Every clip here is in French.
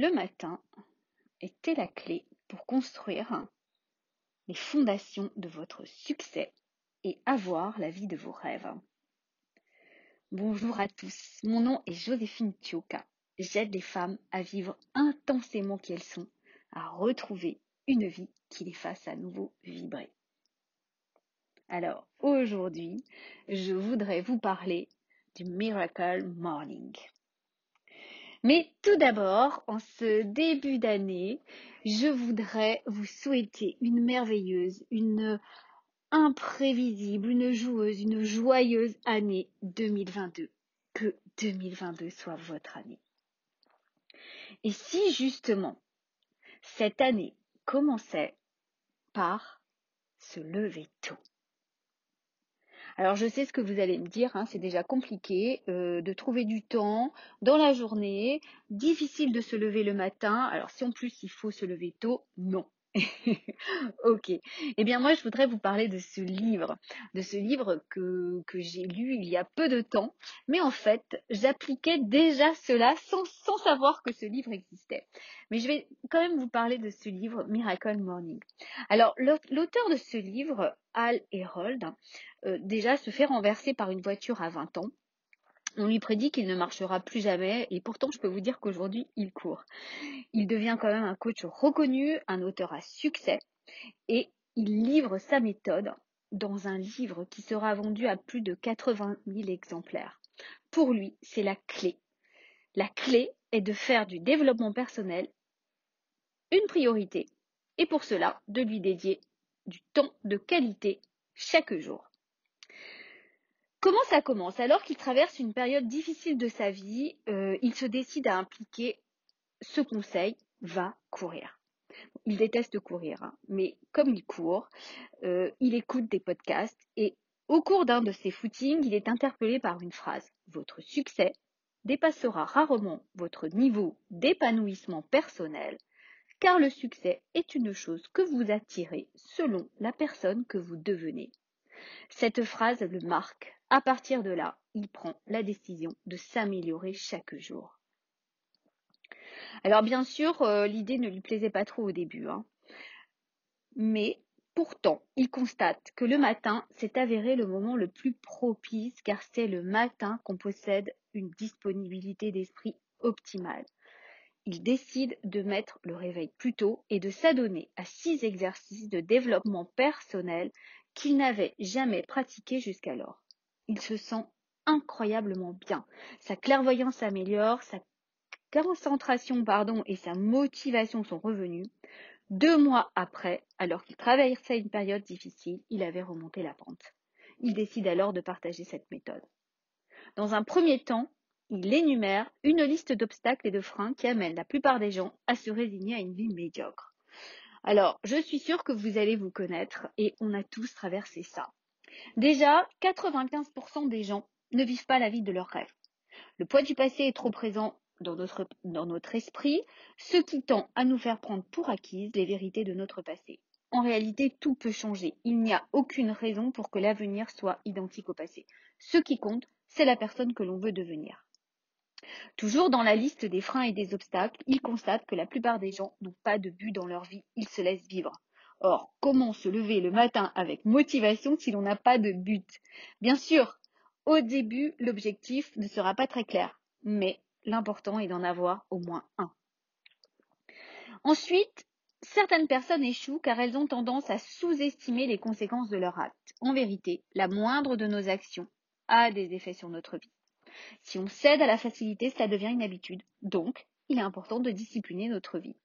le matin était la clé pour construire les fondations de votre succès et avoir la vie de vos rêves. Bonjour à tous, mon nom est Joséphine Tioka. J'aide les femmes à vivre intensément qui elles sont, à retrouver une vie qui les fasse à nouveau vibrer. Alors, aujourd'hui, je voudrais vous parler du Miracle Morning. Mais tout d'abord, en ce début d'année, je voudrais vous souhaiter une merveilleuse, une imprévisible, une joueuse, une joyeuse année 2022. Que 2022 soit votre année. Et si justement cette année commençait par se lever tôt. Alors je sais ce que vous allez me dire, hein, c'est déjà compliqué euh, de trouver du temps dans la journée, difficile de se lever le matin. Alors si en plus il faut se lever tôt, non. ok. Eh bien moi je voudrais vous parler de ce livre, de ce livre que, j'ai lu il y a peu de temps, mais en fait j'appliquais déjà cela sans, savoir que ce livre existait. Mais je vais quand même vous parler de ce livre, Miracle Morning. Alors l'auteur de ce livre, Al Herold, euh, déjà se fait renverser par une voiture à 20 ans. On lui prédit qu'il ne marchera plus jamais et pourtant je peux vous dire qu'aujourd'hui il court. Il devient quand même un coach reconnu, un auteur à succès et il livre sa méthode dans un livre qui sera vendu à plus de 80 000 exemplaires. Pour lui, c'est la clé. La clé est de faire du développement personnel une priorité et pour cela de lui dédier du temps de qualité chaque jour. Comment ça commence? Alors qu'il traverse une période difficile de sa vie, euh, il se décide à impliquer ce conseil, va courir. Il déteste courir, hein, mais comme il court, euh, il écoute des podcasts et au cours d'un de ses footings, il est interpellé par une phrase. Votre succès dépassera rarement votre niveau d'épanouissement personnel, car le succès est une chose que vous attirez selon la personne que vous devenez. Cette phrase le marque. À partir de là, il prend la décision de s'améliorer chaque jour. Alors bien sûr, euh, l'idée ne lui plaisait pas trop au début. Hein. Mais pourtant, il constate que le matin s'est avéré le moment le plus propice car c'est le matin qu'on possède une disponibilité d'esprit optimale. Il décide de mettre le réveil plus tôt et de s'adonner à six exercices de développement personnel qu'il n'avait jamais pratiqué jusqu'alors. Il se sent incroyablement bien. Sa clairvoyance s'améliore, sa concentration pardon, et sa motivation sont revenues. Deux mois après, alors qu'il traversait une période difficile, il avait remonté la pente. Il décide alors de partager cette méthode. Dans un premier temps, il énumère une liste d'obstacles et de freins qui amènent la plupart des gens à se résigner à une vie médiocre. Alors, je suis sûre que vous allez vous connaître et on a tous traversé ça. Déjà, 95% des gens ne vivent pas la vie de leurs rêves. Le poids du passé est trop présent dans notre, esprit, ce qui tend à nous faire prendre pour acquises les vérités de notre passé. En réalité, tout peut changer. Il n'y a aucune raison pour que l'avenir soit identique au passé. Ce qui compte, c'est la personne que l'on veut devenir. Toujours dans la liste des freins et des obstacles, il constate que la plupart des gens n'ont pas de but dans leur vie, ils se laissent vivre. Or, comment se lever le matin avec motivation si l'on n'a pas de but? Bien sûr, au début, l'objectif ne sera pas très clair, mais l'important est d'en avoir au moins un. Ensuite, certaines personnes échouent car elles ont tendance à sous-estimer les conséquences de leurs actes. En vérité, la moindre de nos actions a des effets sur notre vie. Si on cède à la facilité, cela devient une habitude. Donc, il est important de discipliner notre vie.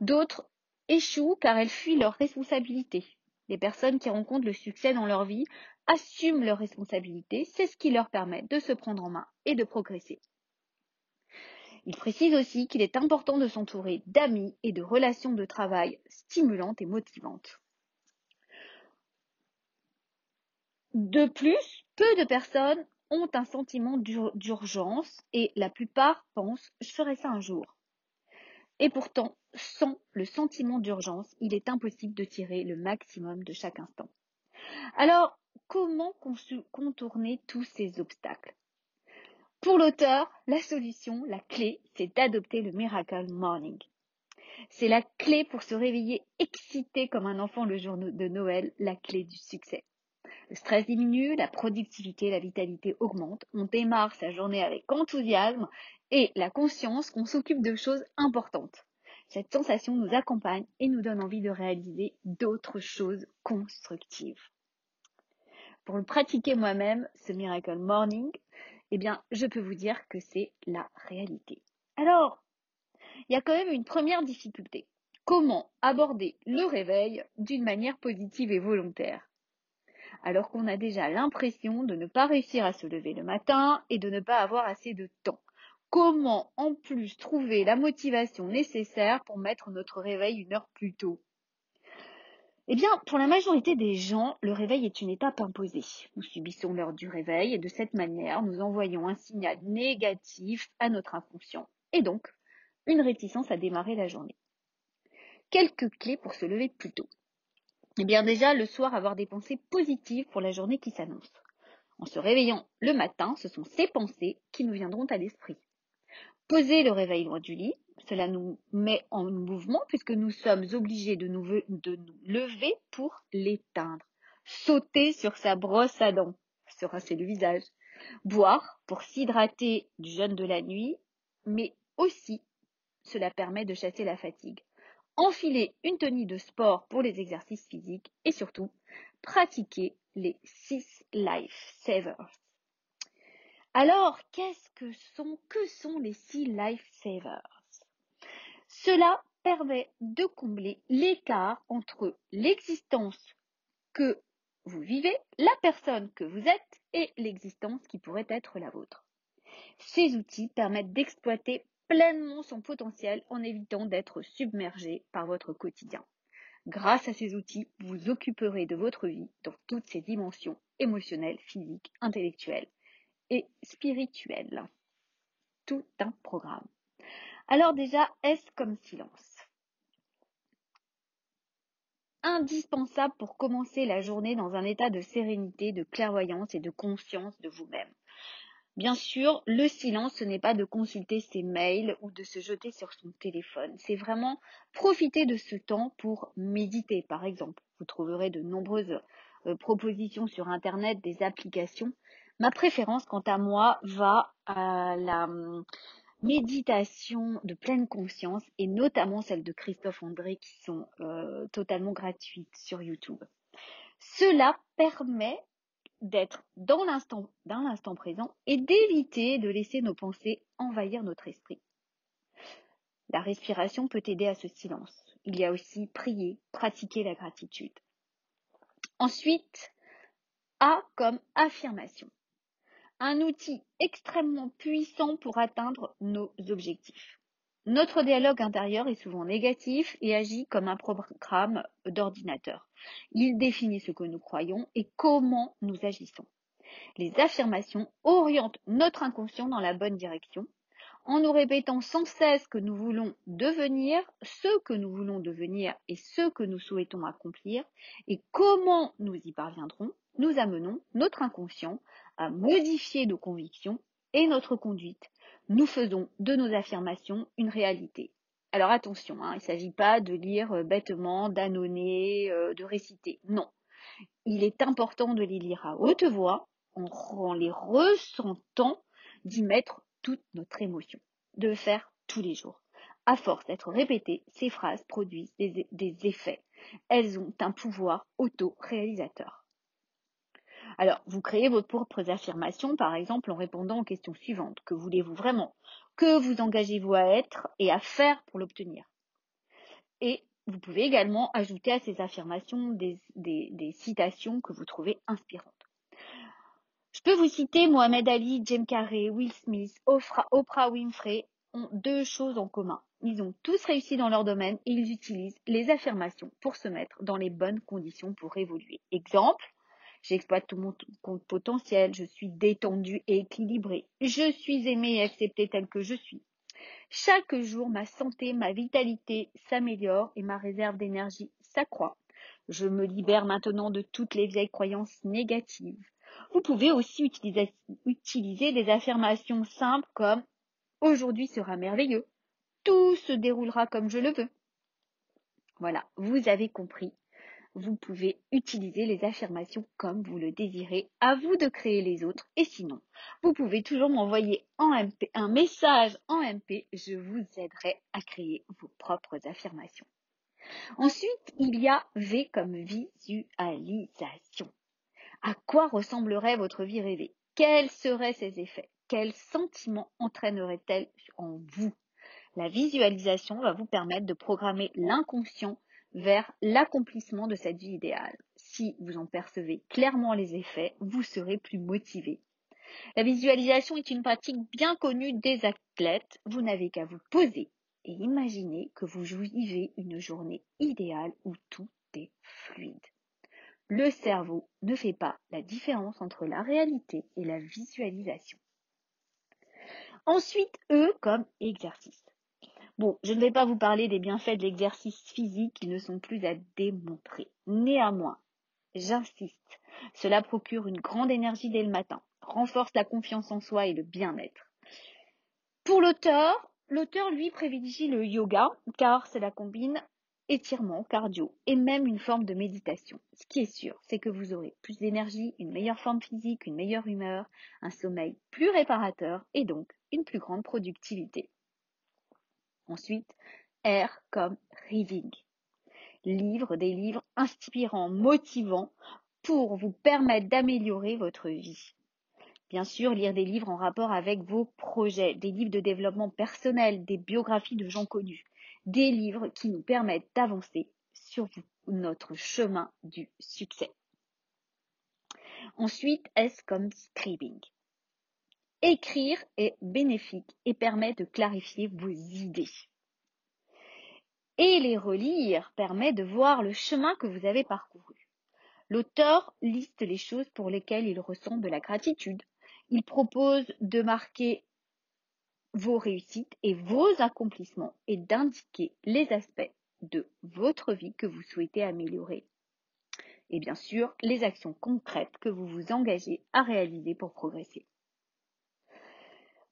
D'autres échouent car elles fuient leurs responsabilités. Les personnes qui rencontrent le succès dans leur vie assument leurs responsabilités, c'est ce qui leur permet de se prendre en main et de progresser. Il précise aussi qu'il est important de s'entourer d'amis et de relations de travail stimulantes et motivantes. De plus, peu de personnes ont un sentiment d'urgence et la plupart pensent je ferai ça un jour. Et pourtant, sans le sentiment d'urgence, il est impossible de tirer le maximum de chaque instant. Alors, comment contourner tous ces obstacles? Pour l'auteur, la solution, la clé, c'est d'adopter le Miracle Morning. C'est la clé pour se réveiller excité comme un enfant le jour de Noël, la clé du succès. Le stress diminue, la productivité, la vitalité augmente, on démarre sa journée avec enthousiasme et la conscience qu'on s'occupe de choses importantes. Cette sensation nous accompagne et nous donne envie de réaliser d'autres choses constructives. Pour le pratiquer moi-même, ce Miracle Morning, eh bien, je peux vous dire que c'est la réalité. Alors, il y a quand même une première difficulté. Comment aborder le réveil d'une manière positive et volontaire? Alors qu'on a déjà l'impression de ne pas réussir à se lever le matin et de ne pas avoir assez de temps. Comment en plus trouver la motivation nécessaire pour mettre notre réveil une heure plus tôt? Eh bien, pour la majorité des gens, le réveil est une étape imposée. Nous subissons l'heure du réveil et de cette manière, nous envoyons un signal négatif à notre inconscient et donc une réticence à démarrer la journée. Quelques clés pour se lever plus tôt. Eh bien déjà, le soir, avoir des pensées positives pour la journée qui s'annonce. En se réveillant le matin, ce sont ces pensées qui nous viendront à l'esprit. Poser le réveil loin du lit, cela nous met en mouvement puisque nous sommes obligés de nous, lever pour l'éteindre. Sauter sur sa brosse à dents, se rincer le visage. Boire pour s'hydrater du jeûne de la nuit, mais aussi cela permet de chasser la fatigue enfiler une tenue de sport pour les exercices physiques et surtout pratiquer les 6 Life Savers. Alors, qu'est-ce que sont, que sont les 6 Life Savers Cela permet de combler l'écart entre l'existence que vous vivez, la personne que vous êtes et l'existence qui pourrait être la vôtre. Ces outils permettent d'exploiter pleinement son potentiel en évitant d'être submergé par votre quotidien. Grâce à ces outils, vous occuperez de votre vie dans toutes ses dimensions émotionnelles, physiques, intellectuelles et spirituelles. Tout un programme. Alors déjà, est-ce comme silence? Indispensable pour commencer la journée dans un état de sérénité, de clairvoyance et de conscience de vous-même. Bien sûr, le silence, ce n'est pas de consulter ses mails ou de se jeter sur son téléphone. C'est vraiment profiter de ce temps pour méditer, par exemple. Vous trouverez de nombreuses euh, propositions sur Internet, des applications. Ma préférence, quant à moi, va à la hum, méditation de pleine conscience et notamment celle de Christophe André qui sont euh, totalement gratuites sur YouTube. Cela permet d'être dans l'instant, dans l'instant présent et d'éviter de laisser nos pensées envahir notre esprit. La respiration peut aider à ce silence. Il y a aussi prier, pratiquer la gratitude. Ensuite, A comme affirmation. Un outil extrêmement puissant pour atteindre nos objectifs. Notre dialogue intérieur est souvent négatif et agit comme un programme d'ordinateur. Il définit ce que nous croyons et comment nous agissons. Les affirmations orientent notre inconscient dans la bonne direction en nous répétant sans cesse que nous voulons devenir, ce que nous voulons devenir et ce que nous souhaitons accomplir et comment nous y parviendrons, nous amenons notre inconscient à modifier nos convictions et notre conduite nous faisons de nos affirmations une réalité. Alors attention, hein, il ne s'agit pas de lire euh, bêtement, d'annonner, euh, de réciter. Non. Il est important de les lire à haute voix, en, les ressentant, d'y mettre toute notre émotion, de le faire tous les jours. À force d'être répétées, ces phrases produisent des effets. Elles ont un pouvoir auto-réalisateur. Alors, vous créez vos propres affirmations, par exemple, en répondant aux questions suivantes. Que voulez-vous vraiment? Que vous engagez-vous à être et à faire pour l'obtenir? Et vous pouvez également ajouter à ces affirmations des, citations que vous trouvez inspirantes. Je peux vous citer Mohamed Ali, Jim Carrey, Will Smith, Oprah Winfrey ont deux choses en commun. Ils ont tous réussi dans leur domaine et ils utilisent les affirmations pour se mettre dans les bonnes conditions pour évoluer. Exemple, J'exploite tout mon potentiel, je suis détendue et équilibrée. Je suis aimée et acceptée telle que je suis. Chaque jour, ma santé, ma vitalité s'améliore et ma réserve d'énergie s'accroît. Je me libère maintenant de toutes les vieilles croyances négatives. Vous pouvez aussi utiliser, utiliser des affirmations simples comme aujourd'hui sera merveilleux, tout se déroulera comme je le veux. Voilà, vous avez compris. Vous pouvez utiliser les affirmations comme vous le désirez. À vous de créer les autres. Et sinon, vous pouvez toujours m'envoyer un message en MP. Je vous aiderai à créer vos propres affirmations. Ensuite, il y a V comme visualisation. À quoi ressemblerait votre vie rêvée? Quels seraient ses effets? Quels sentiments entraînerait-elle en vous? La visualisation va vous permettre de programmer l'inconscient vers l'accomplissement de cette vie idéale. Si vous en percevez clairement les effets, vous serez plus motivé. La visualisation est une pratique bien connue des athlètes. Vous n'avez qu'à vous poser et imaginer que vous vivez une journée idéale où tout est fluide. Le cerveau ne fait pas la différence entre la réalité et la visualisation. Ensuite, E comme exercice. Bon, je ne vais pas vous parler des bienfaits de l'exercice physique qui ne sont plus à démontrer. Néanmoins, j'insiste, cela procure une grande énergie dès le matin, renforce la confiance en soi et le bien-être. Pour l'auteur, l'auteur lui privilégie le yoga car cela combine étirement, cardio et même une forme de méditation. Ce qui est sûr, c'est que vous aurez plus d'énergie, une meilleure forme physique, une meilleure humeur, un sommeil plus réparateur et donc une plus grande productivité. Ensuite, R comme reading. Livre des livres inspirants, motivants pour vous permettre d'améliorer votre vie. Bien sûr, lire des livres en rapport avec vos projets, des livres de développement personnel, des biographies de gens connus, des livres qui nous permettent d'avancer sur notre chemin du succès. Ensuite, S comme scribing. Écrire est bénéfique et permet de clarifier vos idées. Et les relire permet de voir le chemin que vous avez parcouru. L'auteur liste les choses pour lesquelles il ressent de la gratitude. Il propose de marquer vos réussites et vos accomplissements et d'indiquer les aspects de votre vie que vous souhaitez améliorer. Et bien sûr, les actions concrètes que vous vous engagez à réaliser pour progresser.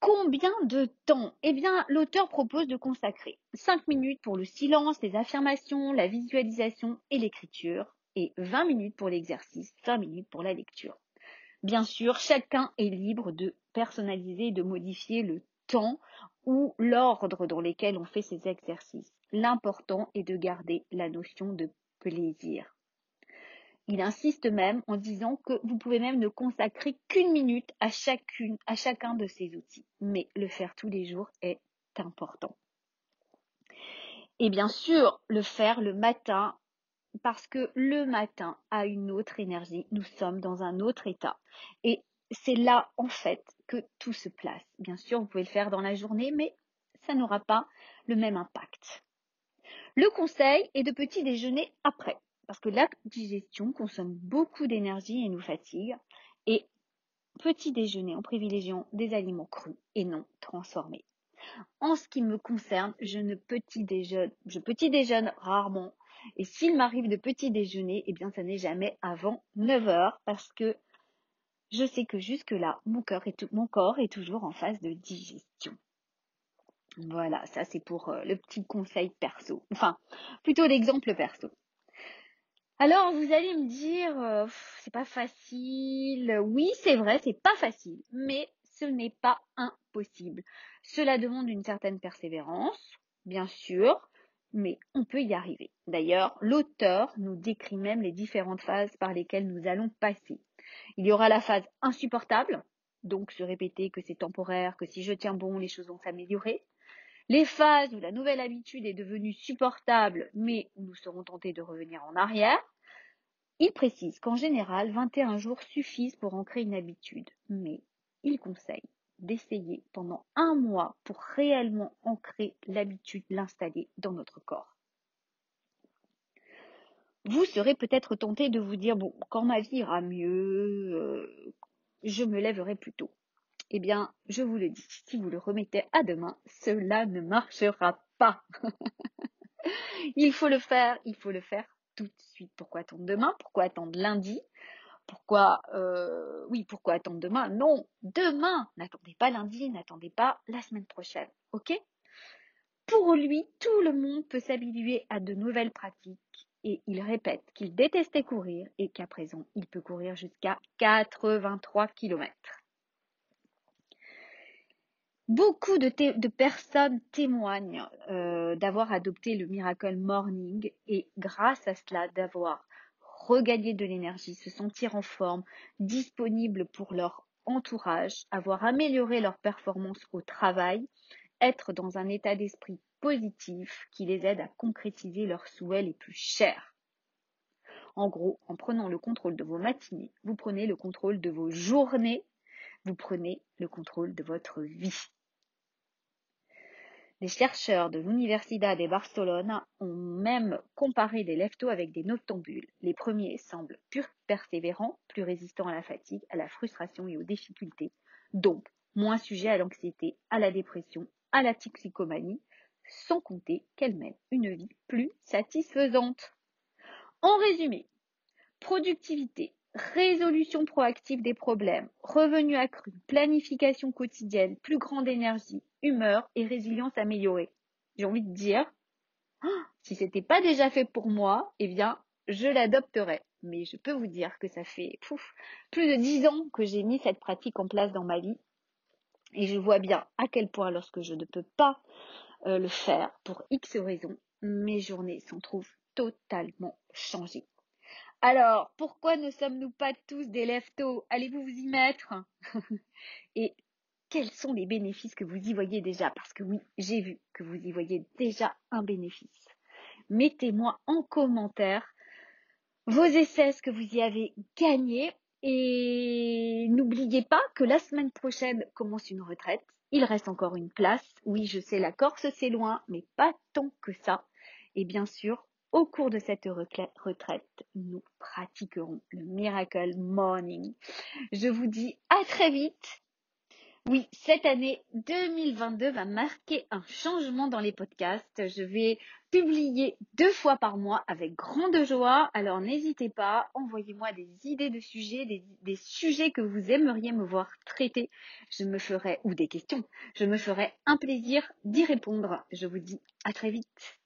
Combien de temps? Eh bien, l'auteur propose de consacrer 5 minutes pour le silence, les affirmations, la visualisation et l'écriture, et 20 minutes pour l'exercice, 20 minutes pour la lecture. Bien sûr, chacun est libre de personnaliser et de modifier le temps ou l'ordre dans lesquels on fait ces exercices. L'important est de garder la notion de plaisir. Il insiste même en disant que vous pouvez même ne consacrer qu'une minute à chacun de ces outils. Mais le faire tous les jours est important. Et bien sûr, le faire le matin, parce que le matin a une autre énergie. Nous sommes dans un autre état. Et c'est là, en fait, que tout se place. Bien sûr, vous pouvez le faire dans la journée, mais ça n'aura pas le même impact. Le conseil est de petit déjeuner après parce que la digestion consomme beaucoup d'énergie et nous fatigue. Et petit déjeuner en privilégiant des aliments crus et non transformés. En ce qui me concerne, je ne petit déjeune, je petit déjeune rarement. Et s'il m'arrive de petit déjeuner, eh bien, ça n'est jamais avant 9 heures parce que je sais que jusque là, mon, mon corps est toujours en phase de digestion. Voilà, ça c'est pour euh, le petit conseil perso. Enfin, plutôt l'exemple perso. Alors vous allez me dire, euh, c'est pas facile. Oui, c'est vrai, c'est pas facile, mais ce n'est pas impossible. Cela demande une certaine persévérance, bien sûr, mais on peut y arriver. D'ailleurs, l'auteur nous décrit même les différentes phases par lesquelles nous allons passer. Il y aura la phase insupportable, donc se répéter que c'est temporaire, que si je tiens bon, les choses vont s'améliorer. Les phases où la nouvelle habitude est devenue supportable, mais où nous serons tentés de revenir en arrière. Il précise qu'en général, 21 jours suffisent pour ancrer une habitude, mais il conseille d'essayer pendant un mois pour réellement ancrer l'habitude, l'installer dans notre corps. Vous serez peut-être tenté de vous dire, bon, quand ma vie ira mieux, euh, je me lèverai plus tôt eh bien, je vous le dis, si vous le remettez à demain, cela ne marchera pas. il faut le faire, il faut le faire tout de suite. Pourquoi attendre demain? Pourquoi attendre lundi? Pourquoi, euh, oui, pourquoi attendre demain? Non, demain. N'attendez pas lundi, n'attendez pas la semaine prochaine. Ok? Pour lui, tout le monde peut s'habituer à de nouvelles pratiques et il répète qu'il détestait courir et qu'à présent, il peut courir jusqu'à 83 km. Beaucoup de, personnes témoignent euh, d'avoir adopté le Miracle Morning et grâce à cela d'avoir regagné de l'énergie, se sentir en forme, disponible pour leur entourage, avoir amélioré leur performance au travail, être dans un état d'esprit positif qui les aide à concrétiser leurs souhaits les plus chers. En gros, en prenant le contrôle de vos matinées, vous prenez le contrôle de vos journées, vous prenez le contrôle de votre vie. Les chercheurs de l'Universidad de Barcelone ont même comparé les leftos avec des noctambules. Les premiers semblent plus persévérants, plus résistants à la fatigue, à la frustration et aux difficultés, donc moins sujets à l'anxiété, à la dépression, à la toxicomanie, sans compter qu'elles mènent une vie plus satisfaisante. En résumé, productivité, résolution proactive des problèmes, revenus accrus, planification quotidienne, plus grande énergie, humeur et résilience améliorée. J'ai envie de dire, ah, si ce n'était pas déjà fait pour moi, eh bien, je l'adopterais. Mais je peux vous dire que ça fait plus de dix ans que j'ai mis cette pratique en place dans ma vie. Et je vois bien à quel point, lorsque je ne peux pas euh, le faire pour X raisons, mes journées s'en trouvent totalement changées. Alors, pourquoi ne sommes-nous pas tous des leftos? Allez-vous vous y mettre? Et quels sont les bénéfices que vous y voyez déjà? Parce que oui, j'ai vu que vous y voyez déjà un bénéfice. Mettez-moi en commentaire vos essais, ce que vous y avez gagné. Et n'oubliez pas que la semaine prochaine commence une retraite. Il reste encore une place. Oui, je sais, la Corse, c'est loin, mais pas tant que ça. Et bien sûr, au cours de cette retraite, nous pratiquerons le Miracle Morning. Je vous dis à très vite. Oui, cette année 2022 va marquer un changement dans les podcasts. Je vais publier deux fois par mois avec grande joie. Alors n'hésitez pas, envoyez-moi des idées de sujets, des, sujets que vous aimeriez me voir traiter. Je me ferai, ou des questions, je me ferai un plaisir d'y répondre. Je vous dis à très vite.